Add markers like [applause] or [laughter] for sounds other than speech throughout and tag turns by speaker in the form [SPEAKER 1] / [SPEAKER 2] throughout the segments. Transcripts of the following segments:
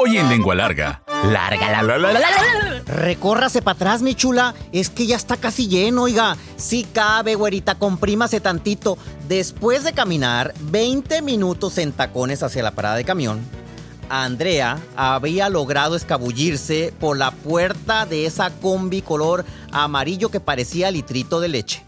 [SPEAKER 1] Hoy en Lengua Larga.
[SPEAKER 2] Larga la, la, la, la, la. Recórrase para atrás, mi chula. Es que ya está casi lleno, oiga. Sí cabe, güerita, comprímase tantito. Después de caminar 20 minutos en tacones hacia la parada de camión, Andrea había logrado escabullirse por la puerta de esa combi color amarillo que parecía litrito de leche.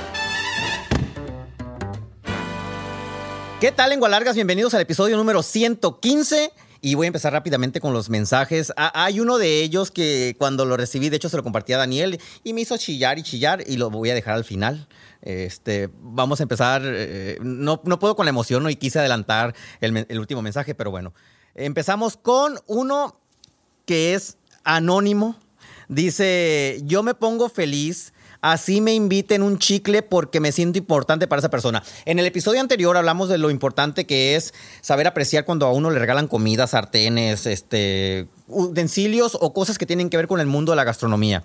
[SPEAKER 2] ¿Qué tal, lengua largas? Bienvenidos al episodio número 115. Y voy a empezar rápidamente con los mensajes. Ah, hay uno de ellos que cuando lo recibí, de hecho se lo compartí a Daniel y me hizo chillar y chillar y lo voy a dejar al final. Este, vamos a empezar. eh, no, no puedo con la emoción y quise adelantar el último mensaje, pero bueno. Empezamos con uno que es anónimo. Dice, yo me pongo feliz. Así me inviten un chicle porque me siento importante para esa persona. En el episodio anterior hablamos de lo importante que es saber apreciar cuando a uno le regalan comida, sartenes, este, utensilios o cosas que tienen que ver con el mundo de la gastronomía.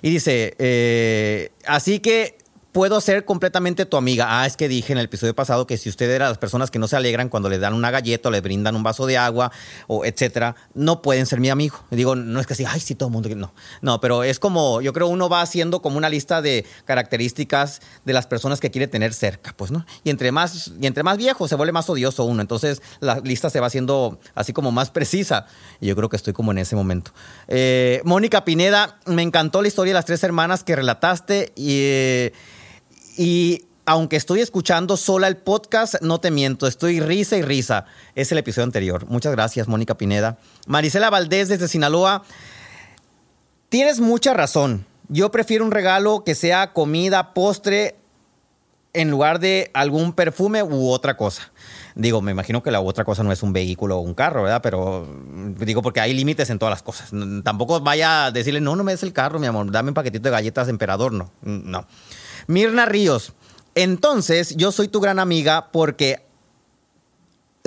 [SPEAKER 2] Y dice, eh, así que puedo ser completamente tu amiga. Ah, es que dije en el episodio pasado que si usted era las personas que no se alegran cuando le dan una galleta o le brindan un vaso de agua o etcétera, no pueden ser mi amigo. Digo, no es que así, ay, sí, todo el mundo. No, no, pero es como, yo creo uno va haciendo como una lista de características de las personas que quiere tener cerca, pues, ¿no? Y entre más, y entre más viejo se vuelve más odioso uno. Entonces la lista se va haciendo así como más precisa. Y yo creo que estoy como en ese momento. Eh, Mónica Pineda, me encantó la historia de las tres hermanas que relataste y. eh, y aunque estoy escuchando sola el podcast, no te miento, estoy risa y risa. Es el episodio anterior. Muchas gracias, Mónica Pineda. Marisela Valdés desde Sinaloa. Tienes mucha razón. Yo prefiero un regalo que sea comida, postre, en lugar de algún perfume u otra cosa. Digo, me imagino que la otra cosa no es un vehículo o un carro, ¿verdad? Pero mm, digo, porque hay límites en todas las cosas. Tampoco vaya a decirle, no, no me des el carro, mi amor, dame un paquetito de galletas emperador, no. Mm, No. Mirna Ríos, entonces yo soy tu gran amiga porque,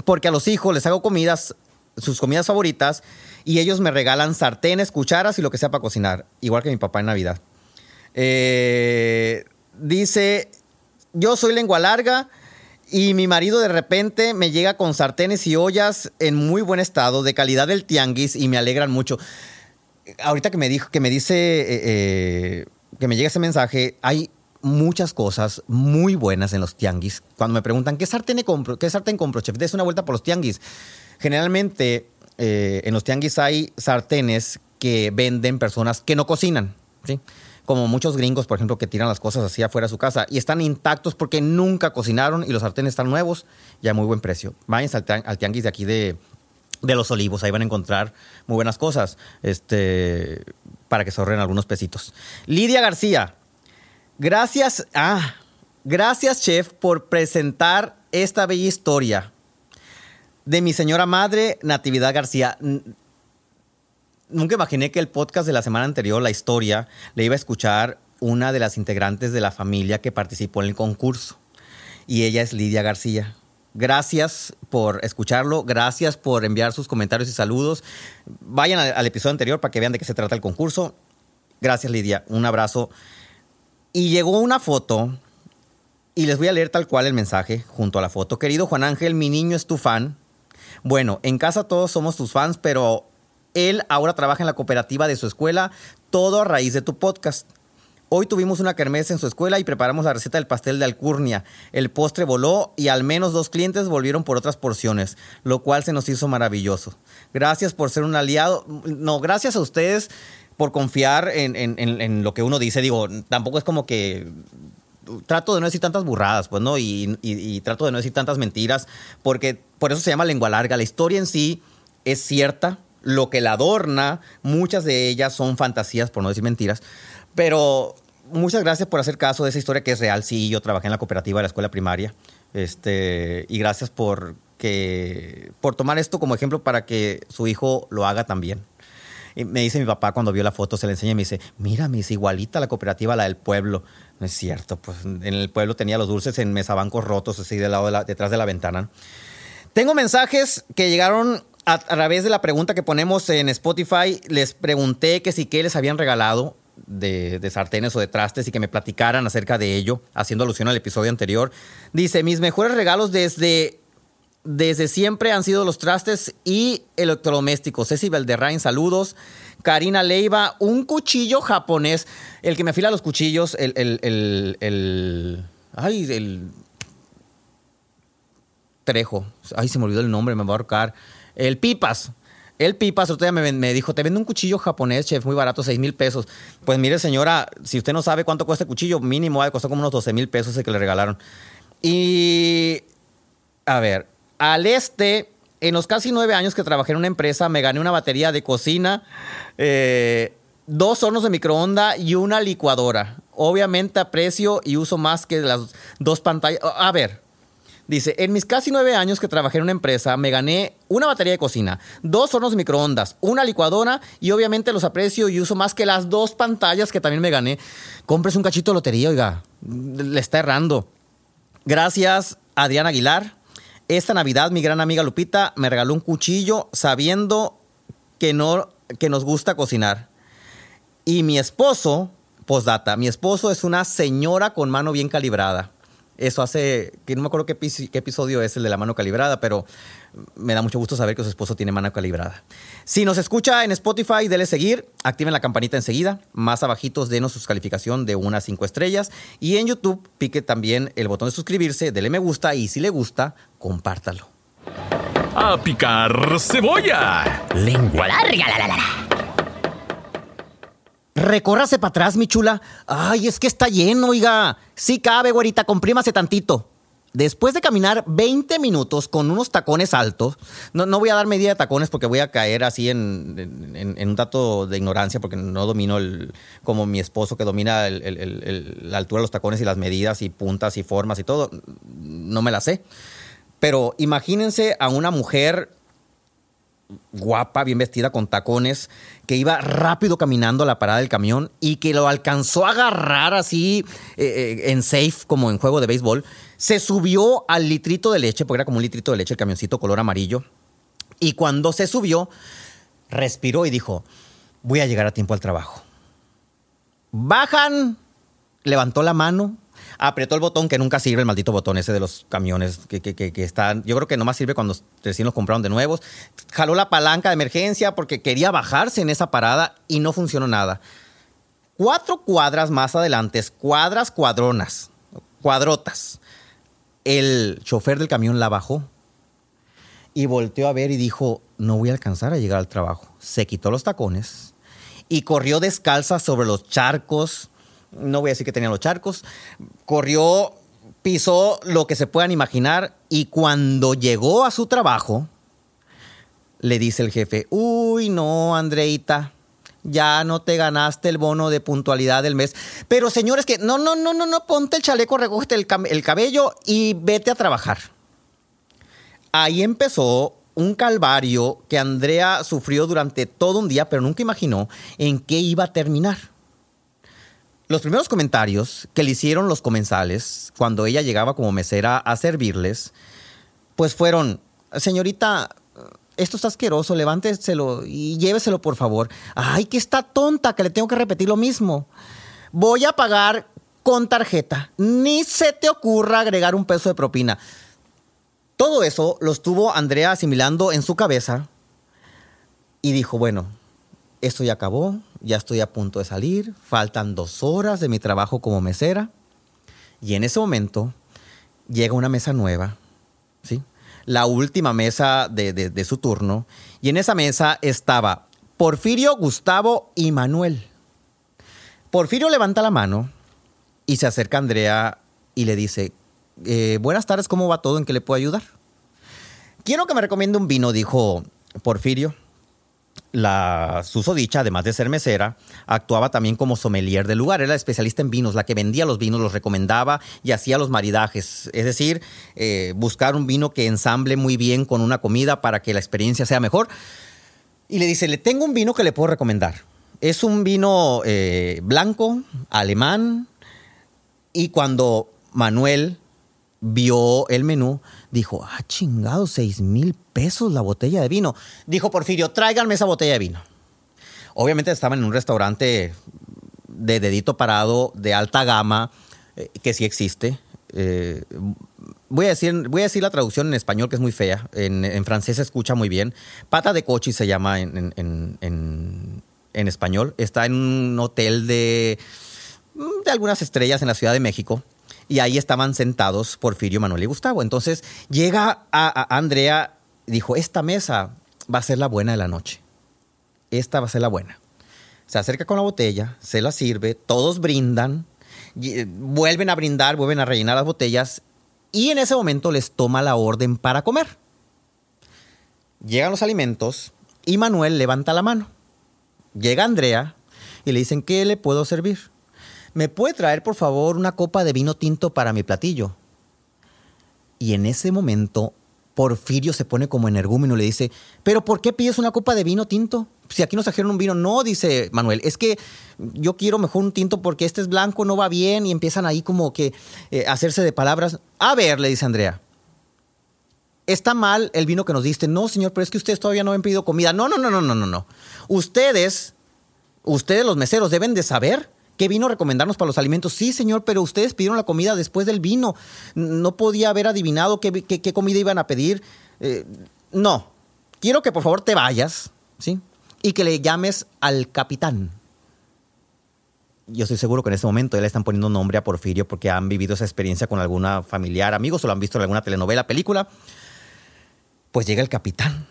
[SPEAKER 2] porque a los hijos les hago comidas, sus comidas favoritas, y ellos me regalan sartenes, cucharas y lo que sea para cocinar, igual que mi papá en Navidad. Eh, dice, yo soy lengua larga y mi marido de repente me llega con sartenes y ollas en muy buen estado, de calidad del tianguis y me alegran mucho. Ahorita que me dijo, que me dice, eh, eh, que me llega ese mensaje, hay muchas cosas muy buenas en los tianguis. Cuando me preguntan, ¿qué sartén compro? ¿Qué sartén compro, chef? Des una vuelta por los tianguis. Generalmente eh, en los tianguis hay sartenes que venden personas que no cocinan, ¿sí? Como muchos gringos, por ejemplo, que tiran las cosas así afuera de su casa y están intactos porque nunca cocinaron y los sartenes están nuevos y a muy buen precio. Tian- al tianguis de aquí de, de Los Olivos, ahí van a encontrar muy buenas cosas este, para que se ahorren algunos pesitos. Lidia García, gracias, ah, gracias chef por presentar esta bella historia de mi señora madre, Natividad García. Nunca imaginé que el podcast de la semana anterior, la historia, le iba a escuchar una de las integrantes de la familia que participó en el concurso. Y ella es Lidia García. Gracias por escucharlo, gracias por enviar sus comentarios y saludos. Vayan al, al episodio anterior para que vean de qué se trata el concurso. Gracias Lidia, un abrazo. Y llegó una foto y les voy a leer tal cual el mensaje junto a la foto. Querido Juan Ángel, mi niño es tu fan. Bueno, en casa todos somos tus fans, pero él ahora trabaja en la cooperativa de su escuela, todo a raíz de tu podcast. Hoy tuvimos una kermés en su escuela y preparamos la receta del pastel de alcurnia. El postre voló y al menos dos clientes volvieron por otras porciones, lo cual se nos hizo maravilloso. Gracias por ser un aliado. No, gracias a ustedes por confiar en, lo que uno dice. Digo, tampoco es como que trato de no decir tantas burradas, pues, ¿no? Y, y- y trato de no decir tantas mentiras, porque por eso se llama lengua larga. La historia en sí es cierta, lo que la adorna, muchas de ellas son fantasías, por no decir mentiras, pero muchas gracias por hacer caso de esa historia que es real. Sí, yo trabajé en la cooperativa de la escuela primaria, este, y gracias por, que, por tomar esto como ejemplo para que su hijo lo haga también. Y me dice mi papá cuando vio la foto, se le enseña y me dice, mira, me dice, igualita la cooperativa, la del pueblo. No es cierto, pues en el pueblo tenía los dulces en mesabancos rotos, así del lado de detrás de la ventana. Tengo mensajes que llegaron a, través de la pregunta que ponemos en Spotify. Les pregunté que si qué les habían regalado de, de, sartenes o de trastes y que me platicaran acerca de ello, haciendo alusión al episodio anterior. Dice, mis mejores regalos desde desde siempre han sido los trastes y electrodomésticos. Ceci Valderrain, saludos. Karina Leiva, un cuchillo japonés. El que me afila los cuchillos, el, el, el, el ay, el Trejo. Ay, se me olvidó el nombre, me va a ahorcar. El Pipas. El Pipas, otro día me, me, dijo, te vendo un cuchillo japonés, chef, muy barato, 6 mil pesos. Pues mire, señora, si usted no sabe cuánto cuesta el cuchillo, mínimo ha de costar como unos 12 mil pesos el que le regalaron. Y, a ver, al este, en los casi nueve años que trabajé en una empresa, me gané una batería de cocina, eh, dos hornos de microondas y una licuadora. Obviamente aprecio y uso más que las dos pantallas. A ver, dice, en mis casi nueve años que trabajé en una empresa, me gané una batería de cocina, dos hornos de microondas, una licuadora y obviamente los aprecio y uso más que las dos pantallas que también me gané. Compres un cachito de lotería, oiga, le está errando. Gracias, Adrián Aguilar. Esta Navidad mi gran amiga Lupita me regaló un cuchillo sabiendo que, no, que nos gusta cocinar. Y mi esposo, postdata, mi esposo es una señora con mano bien calibrada. Eso hace, que no me acuerdo qué, episodio es el de la mano calibrada, pero me da mucho gusto saber que su esposo tiene mano calibrada. Si nos escucha en Spotify, dele seguir, activen la campanita enseguida. Más abajitos, denos su calificación de unas cinco estrellas. Y en YouTube, pique también el botón de suscribirse, dele me gusta y si le gusta, compártalo.
[SPEAKER 1] A picar cebolla.
[SPEAKER 2] Lengua larga, la, la, la. Recórrase para atrás, mi chula. Ay, es que está lleno, oiga. Sí cabe, güerita, comprímase tantito. Después de caminar 20 minutos con unos tacones altos, no, no voy a dar medida de tacones porque voy a caer así en, un dato de ignorancia porque no domino el, como mi esposo que domina la altura de los tacones y las medidas y puntas y formas y todo. No me la sé. Pero imagínense a una mujer guapa, bien vestida, con tacones, que iba rápido caminando a la parada del camión y que lo alcanzó a agarrar así eh, eh, en safe, como en juego de béisbol. Se subió al litrito de leche, porque era como un litrito de leche el camioncito color amarillo. Y cuando se subió, respiró y dijo, voy a llegar a tiempo al trabajo. Bajan, levantó la mano, apretó el botón que nunca sirve, el maldito botón ese de los camiones que, que, están. Yo creo que nomás sirve cuando recién los compraron de nuevos. Jaló la palanca de emergencia porque quería bajarse en esa parada y no funcionó nada. Cuatro cuadras más adelante, cuadras cuadronas, cuadrotas. El chofer del camión la bajó y volteó a ver y dijo: No voy a alcanzar a llegar al trabajo. Se quitó los tacones y corrió descalza sobre los charcos no voy a decir que tenía los charcos, corrió, pisó lo que se puedan imaginar y cuando llegó a su trabajo, le dice el jefe, uy, no, Andreita, ya no te ganaste el bono de puntualidad del mes. Pero señores, que no, no, no, no, no, ponte el chaleco, recógete el, el cabello y vete a trabajar. Ahí empezó un calvario que Andrea sufrió durante todo un día, pero nunca imaginó en qué iba a terminar. Los primeros comentarios que le hicieron los comensales cuando ella llegaba como mesera a servirles, pues fueron, señorita, esto está asqueroso, levánteselo y lléveselo por favor. Ay, que está tonta, que le tengo que repetir lo mismo. Voy a pagar con tarjeta. Ni se te ocurra agregar un peso de propina. Todo eso lo estuvo Andrea asimilando en su cabeza y dijo, bueno, esto ya acabó, ya estoy a punto de salir, faltan dos horas de mi trabajo como mesera. Y en ese momento llega una mesa nueva, ¿sí? La última mesa de, su turno. Y en esa mesa estaba Porfirio, Gustavo y Manuel. Porfirio levanta la mano y se acerca a Andrea y le dice, eh, buenas tardes, ¿cómo va todo? ¿En qué le puedo ayudar? Quiero que me recomiende un vino, dijo Porfirio la susodicha, además de ser mesera, actuaba también como sommelier del lugar. Era especialista en vinos, la que vendía los vinos, los recomendaba y hacía los maridajes. Es decir, eh, buscar un vino que ensamble muy bien con una comida para que la experiencia sea mejor. Y le dice, le tengo un vino que le puedo recomendar. Es un vino eh, blanco, alemán. Y cuando Manuel vio el menú, dijo, ah, chingado, seis mil pesos la botella de vino. Dijo Porfirio, tráiganme esa botella de vino. Obviamente estaban en un restaurante de dedito parado, de alta gama, eh, que sí existe. Eh, voy, a decir, voy a decir la traducción en español, que es muy fea. En, francés se escucha muy bien. Pata de cochi se llama en, en, español. Está en un hotel de, de algunas estrellas en la Ciudad de México. Y ahí estaban sentados Porfirio, Manuel y Gustavo. Entonces llega a, a Andrea dijo, esta mesa va a ser la buena de la noche. Esta va a ser la buena. Se acerca con la botella, se la sirve, todos brindan, eh, vuelven a brindar, vuelven a rellenar las botellas y en ese momento les toma la orden para comer. Llegan los alimentos y Manuel levanta la mano. Llega Andrea y le dicen, ¿qué le puedo servir? ¿Me puede traer por favor una copa de vino tinto para mi platillo? Y en ese momento Porfirio se pone como energúmeno y le dice, ¿pero por qué pides una copa de vino tinto? Si aquí nos trajeron un vino, no, dice Manuel, es que yo quiero mejor un tinto porque este es blanco, no va bien y empiezan ahí como que eh, hacerse de palabras. A ver, le dice Andrea, está mal el vino que nos diste. No, señor, pero es que ustedes todavía no han pedido comida. No, no, no, no, no, no, no. Ustedes, ustedes los meseros deben de saber ¿Qué vino a recomendarnos para los alimentos? Sí, señor, pero ustedes pidieron la comida después del vino. No podía haber adivinado qué, comida iban a pedir. Eh, no. Quiero que por favor te vayas, ¿sí? Y que le llames al capitán. Yo estoy seguro que en este momento ya le están poniendo nombre a Porfirio porque han vivido esa experiencia con alguna familiar, amigos o lo han visto en alguna telenovela, película. Pues llega el capitán.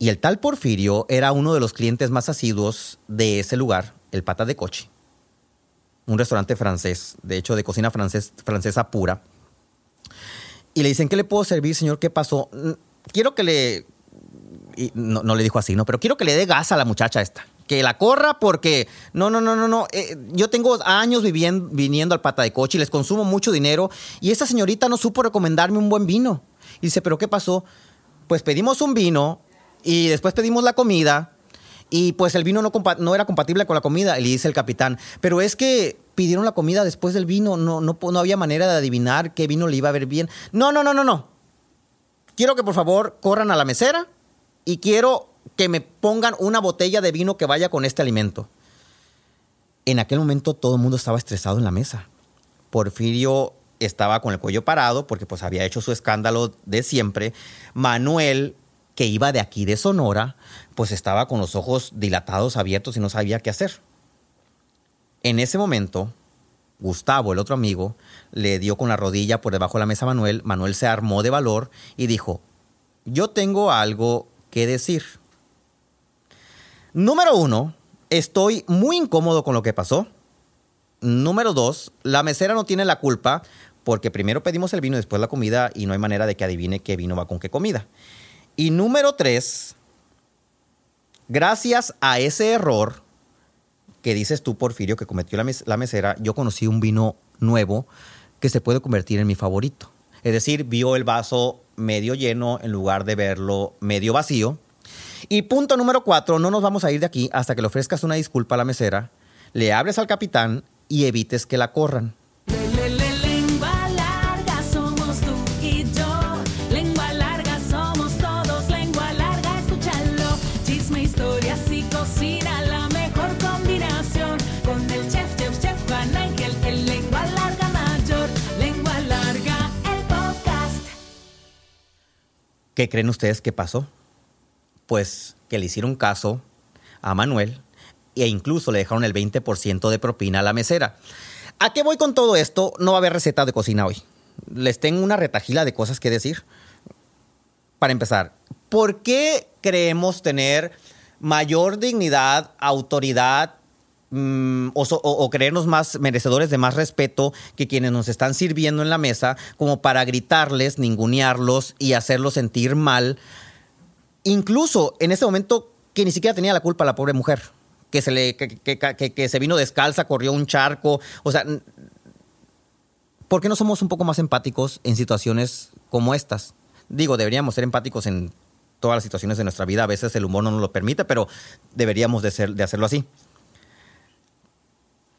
[SPEAKER 2] Y el tal Porfirio era uno de los clientes más asiduos de ese lugar, el pata de coche un restaurante francés, de hecho de cocina francesa pura. Y le dicen, ¿qué le puedo servir, señor? ¿Qué pasó? Mm, quiero que le... no, le dijo así, ¿no? Pero quiero que le dé gas a la muchacha esta. Que la corra porque... No, no, no, no, no. Eh, yo tengo años viviendo, viniendo al pata de coche y les consumo mucho dinero. Y esta señorita no supo recomendarme un buen vino. Y dice, ¿pero qué pasó? Pues pedimos un vino y después pedimos la comida y pues el vino no, era compatible con la comida. Le dice el capitán, pero es que pidieron la comida después del vino, no, no, no había manera de adivinar qué vino le iba a ver bien. No, no, no, no, no. Quiero que por favor corran a la mesera y quiero que me pongan una botella de vino que vaya con este alimento. En aquel momento todo el mundo estaba estresado en la mesa. Porfirio estaba con el cuello parado porque pues había hecho su escándalo de siempre. Manuel que iba de aquí de Sonora, pues estaba con los ojos dilatados, abiertos y no sabía qué hacer. En ese momento, Gustavo, el otro amigo, le dio con la rodilla por debajo de la mesa a Manuel. Manuel se armó de valor y dijo, yo tengo algo que decir. Número uno, estoy muy incómodo con lo que pasó. Número dos, la mesera no tiene la culpa porque primero pedimos el vino y después la comida y no hay manera de que adivine qué vino va con qué comida. Y número tres, gracias a ese error que dices tú, Porfirio, que cometió la, mesera, yo conocí un vino nuevo que se puede convertir en mi favorito. Es decir, vio el vaso medio lleno en lugar de verlo medio vacío. Y punto número cuatro, no nos vamos a ir de aquí hasta que le ofrezcas una disculpa a la mesera, le hables al capitán y evites que la corran. ¿Qué creen ustedes que pasó? Pues que le hicieron caso a Manuel e incluso le dejaron el 20% de propina a la mesera. ¿A qué voy con todo esto? No va a haber receta de cocina hoy. Les tengo una retajila de cosas que decir. Para empezar, ¿por qué creemos tener mayor dignidad, autoridad Mm, o, creernos más merecedores de más respeto que quienes nos están sirviendo en la mesa, como para gritarles, ningunearlos y hacerlos sentir mal. Incluso en ese momento que ni siquiera tenía la culpa la pobre mujer, que se, le, que, se vino descalza, corrió un charco. O sea, ¿por qué no somos un poco más empáticos en situaciones como estas? Digo, deberíamos ser empáticos en todas las situaciones de nuestra vida. A veces el humor no nos lo permite, pero deberíamos de, ser, de hacerlo así.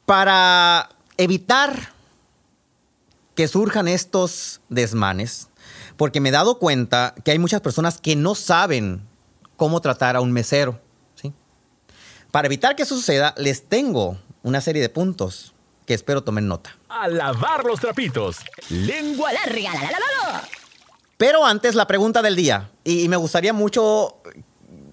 [SPEAKER 2] Para evitar que surjan estos desmanes, porque me he dado cuenta que hay muchas personas que no saben cómo tratar a un mesero. ¿sí? Para evitar que eso suceda, les tengo una serie de puntos que espero tomen nota.
[SPEAKER 1] A lavar los trapitos. Lengua larga. La, la, la,
[SPEAKER 2] Pero antes, la pregunta del día. Y, me gustaría mucho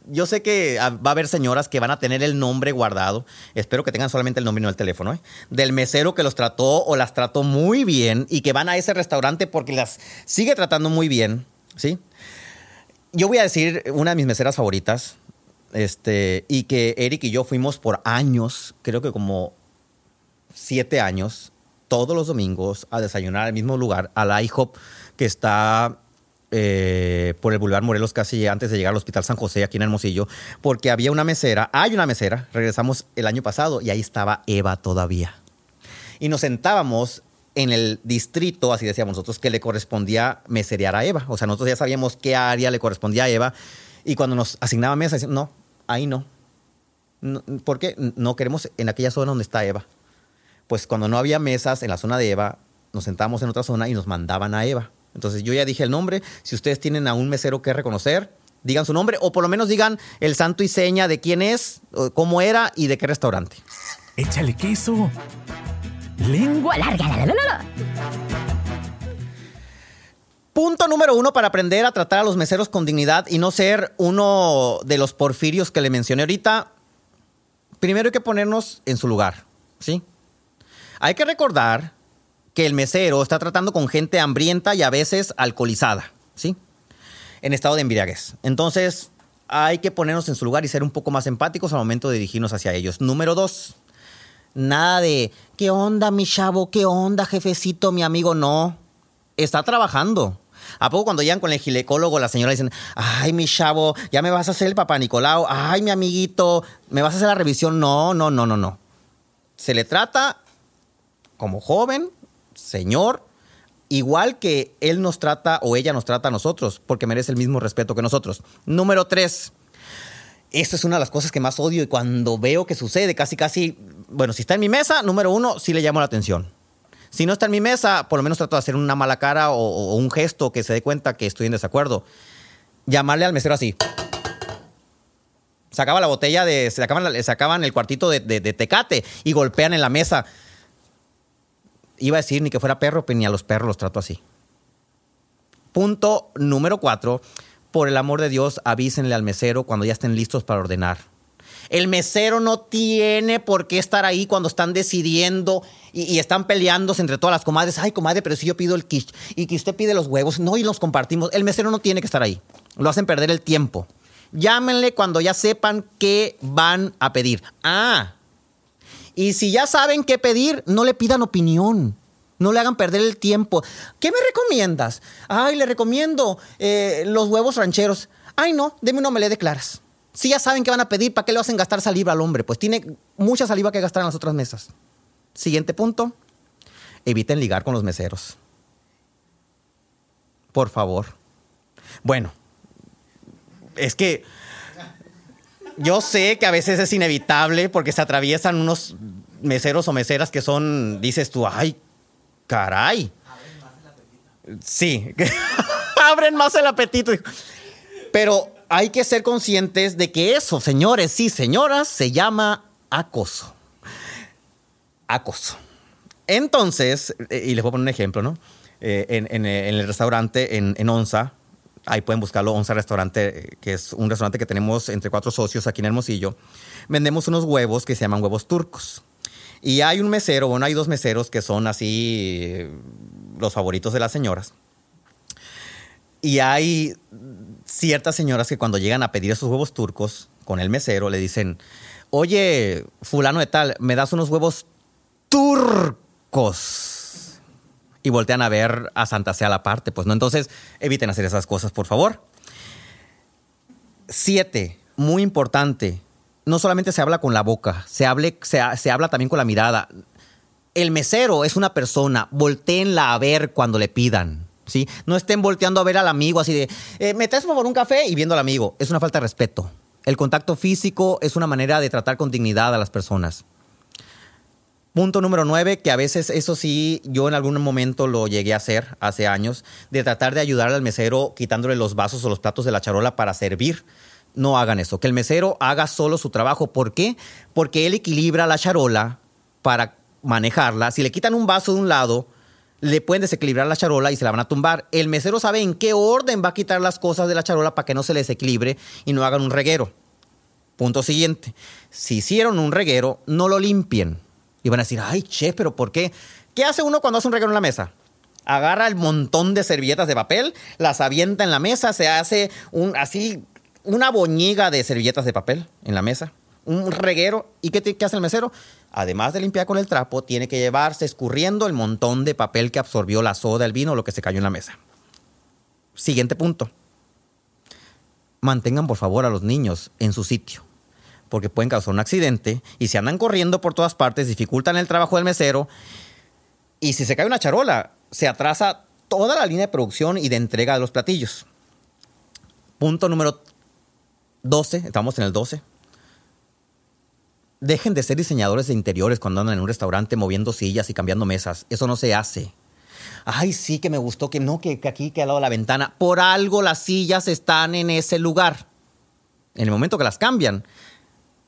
[SPEAKER 2] yo sé que va a haber señoras que van a tener el nombre guardado. Espero que tengan solamente el nombre y no el teléfono. ¿eh? Del mesero que los trató o las trató muy bien y que van a ese restaurante porque las sigue tratando muy bien. ¿sí? Yo voy a decir una de mis meseras favoritas. Este, y que Eric y yo fuimos por años, creo que como siete años, todos los domingos a desayunar al mismo lugar, al IHOP, que está eh, por el Boulevard Morelos, casi antes de llegar al Hospital San José, aquí en Hermosillo, porque había una mesera, hay una mesera, regresamos el año pasado y ahí estaba Eva todavía. Y nos sentábamos en el distrito, así decíamos nosotros, que le correspondía meserear a Eva. O sea, nosotros ya sabíamos qué área le correspondía a Eva. Y cuando nos asignaba mesa, decíamos, no, ahí no. no. ¿Por qué? No queremos en aquella zona donde está Eva pues cuando no había mesas en la zona de Eva, nos sentábamos en otra zona y nos mandaban a Eva. Entonces yo ya dije el nombre, si ustedes tienen a un mesero que reconocer, digan su nombre o por lo menos digan el santo y seña de quién es, cómo era y de qué restaurante.
[SPEAKER 1] Échale queso. Lengua larga. La, la, la,
[SPEAKER 2] Punto número uno para aprender a tratar a los meseros con dignidad y no ser uno de los porfirios que le mencioné ahorita. Primero hay que ponernos en su lugar, ¿sí? Hay que recordar que el mesero está tratando con gente hambrienta y a veces alcoholizada, ¿sí? En estado de embriaguez. Entonces, hay que ponernos en su lugar y ser un poco más empáticos al momento de dirigirnos hacia ellos. Número dos, nada de, ¿qué onda, mi chavo? ¿Qué onda, jefecito, mi amigo? No, está trabajando. ¿A poco cuando llegan con el ginecólogo, la señora dicen, ay, mi chavo, ya me vas a hacer el papá Nicolau, ay, mi amiguito, me vas a hacer la revisión? No, no, no, no, no. Se le trata como joven, señor, igual que él nos trata o ella nos trata a nosotros, porque merece el mismo respeto que nosotros. Número tres, esto es una de las cosas que más odio y cuando veo que sucede, casi, casi, bueno, si está en mi mesa, número uno, sí le llamo la atención. Si no está en mi mesa, por lo menos trato de hacer una mala cara o, un gesto que se dé cuenta que estoy en desacuerdo. Llamarle al mesero así. Sacaba la botella de. Sacaban, sacaban el cuartito de, de tecate y golpean en la mesa iba a decir ni que fuera perro, pero ni a los perros los trato así. Punto número cuatro. Por el amor de Dios, avísenle al mesero cuando ya estén listos para ordenar. El mesero no tiene por qué estar ahí cuando están decidiendo y, están peleándose entre todas las comadres. Ay, comadre, pero si yo pido el quiche y que usted pide los huevos, no, y los compartimos. El mesero no tiene que estar ahí. Lo hacen perder el tiempo. Llámenle cuando ya sepan qué van a pedir. Ah, y si ya saben qué pedir, no le pidan opinión. No le hagan perder el tiempo. ¿Qué me recomiendas? Ay, le recomiendo eh, los huevos rancheros. Ay, no, deme una omelette de claras. Si ya saben qué van a pedir, ¿para qué le hacen gastar saliva al hombre? Pues tiene mucha saliva que gastar en las otras mesas. Siguiente punto. Eviten ligar con los meseros. Por favor. Bueno, es que yo sé que a veces es inevitable porque se atraviesan unos meseros o meseras que son, dices tú, ay, caray. Sí, [laughs] abren más el apetito. Pero hay que ser conscientes de que eso, señores y señoras, se llama acoso. Acoso. Entonces, eh, y les voy a poner un ejemplo, ¿no? Eh, en, el restaurante en Onza, Ahí pueden buscarlo, Onza Restaurante, que es un restaurante que tenemos entre cuatro socios aquí en Hermosillo. Vendemos unos huevos que se llaman huevos turcos. Y hay un mesero, bueno, hay dos meseros que son así eh, los favoritos de las señoras. Y hay ciertas señoras que cuando llegan a pedir esos huevos turcos con el mesero le dicen, oye, fulano de tal, ¿me das unos huevos turcos? Y voltean a ver a Santa Sea la parte. Pues no, entonces eviten hacer esas cosas, por favor. Siete, muy importante, no solamente se habla con la boca, se, se, se habla también con la mirada. El mesero es una persona, volteenla a ver cuando le pidan. ¿sí? No estén volteando a ver al amigo así de, eh, ¿me por un café? Y viendo al amigo. Es una falta de respeto. El contacto físico es una manera de tratar con dignidad a las personas. Punto número nueve, que a veces eso sí, yo en algún momento lo llegué a hacer hace años, de tratar de ayudar al mesero quitándole los vasos o los platos de la charola para servir. No hagan eso, que el mesero haga solo su trabajo. ¿Por qué? Porque él equilibra la charola para manejarla. Si le quitan un vaso de un lado, le pueden desequilibrar la charola y se la van a tumbar. El mesero sabe en qué orden va a quitar las cosas de la charola para que no se les desequilibre y no hagan un reguero. Punto siguiente. Si hicieron un reguero, no lo limpien y van a decir, ay, che, pero ¿por qué? ¿Qué hace uno cuando hace un regalo en la mesa? Agarra el montón de servilletas de papel, las avienta en la mesa, se hace un, así, una boñiga de servilletas de papel en la mesa, un reguero. ¿Y qué, qué hace el mesero? Además de limpiar con el trapo, tiene que llevarse escurriendo el montón de papel que absorbió la soda, el vino, lo que se cayó en la mesa. Siguiente punto. Mantengan por favor a los niños en su sitio porque pueden causar un accidente y si andan corriendo por todas partes, dificultan el trabajo del mesero y si se cae una charola, se atrasa toda la línea de producción y de entrega de los platillos. Punto número 12, estamos en el 12. Dejen de ser diseñadores de interiores cuando andan en un restaurante moviendo sillas y cambiando mesas. Eso no se hace. Ay, sí que me gustó que no, que, que aquí, que al lado de la ventana. Por algo las sillas están en ese lugar. En el momento que las cambian,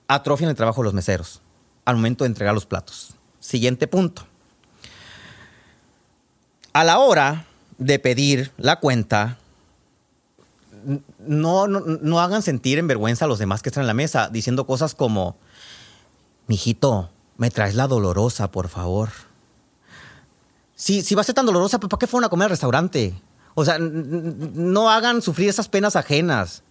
[SPEAKER 2] atrofian el trabajo de los meseros al momento de entregar los platos. Siguiente punto. A la hora de pedir la cuenta, no, no, hagan sentir en vergüenza a los demás que están en la mesa diciendo cosas como, mijito, me traes la dolorosa, por favor. Si, si va a ser tan dolorosa, ¿para qué fueron a comer al restaurante? O sea, no hagan sufrir esas penas ajenas.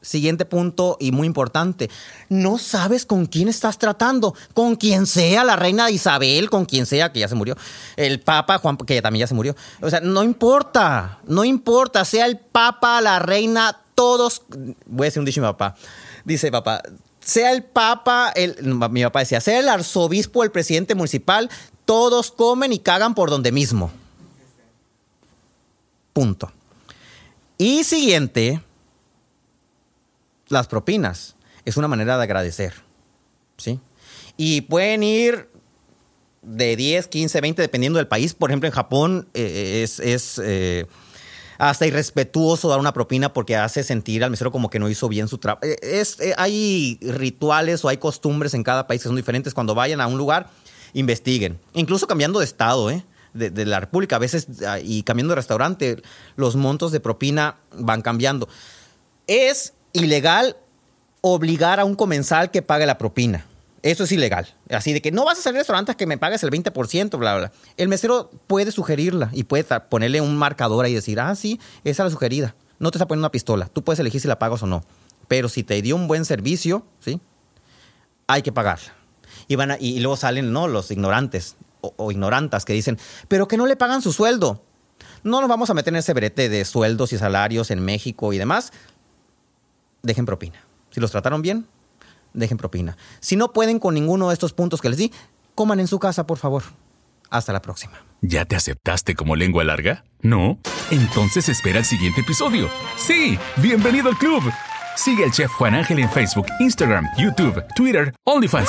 [SPEAKER 2] Siguiente punto y muy importante. No sabes con quién estás tratando. Con quien sea, la reina Isabel, con quien sea, que ya se murió. El papa Juan, que también ya se murió. O sea, no importa. No importa. Sea el papa, la reina, todos. Voy a decir un dicho mi papá. Dice papá. Sea el papa, el, mi papá decía, sea el arzobispo, el presidente municipal, todos comen y cagan por donde mismo. Punto. Y siguiente, las propinas. Es una manera de agradecer. ¿Sí? Y pueden ir de 10, 15, 20, dependiendo del país. Por ejemplo, en Japón eh, es, eh, hasta irrespetuoso dar una propina porque hace sentir al mesero como que no hizo bien su trabajo. Eh, hay rituales o hay costumbres en cada país que son diferentes. Cuando vayan a un lugar, investiguen. Incluso cambiando de estado, De, de, la República, a veces, ah, y cambiando de restaurante, los montos de propina van cambiando. Es ilegal obligar a un comensal que pague la propina. Eso es ilegal. Así de que no vas a salir restaurantes que me pagues el 20%, bla, bla. El mesero puede sugerirla y puede ponerle un marcador ahí y decir, ah, sí, esa es la sugerida. No te está poniendo una pistola. Tú puedes elegir si la pagas o no. Pero si te dio un buen servicio, ¿sí? Hay que pagarla. Y, van y, luego salen, ¿no? Los ignorantes o, o ignorantas que dicen, pero que no le pagan su sueldo. No nos vamos a meter en ese brete de sueldos y salarios en México y demás dejen propina. Si los trataron bien, dejen propina. Si no pueden con ninguno de estos puntos que les di, coman en su casa, por favor. Hasta la próxima.
[SPEAKER 1] ¿Ya te aceptaste como lengua larga? ¿No? Entonces espera el siguiente episodio. Sí, bienvenido al club. Sigue al chef Juan Ángel en Facebook, Instagram, YouTube, Twitter, OnlyFans.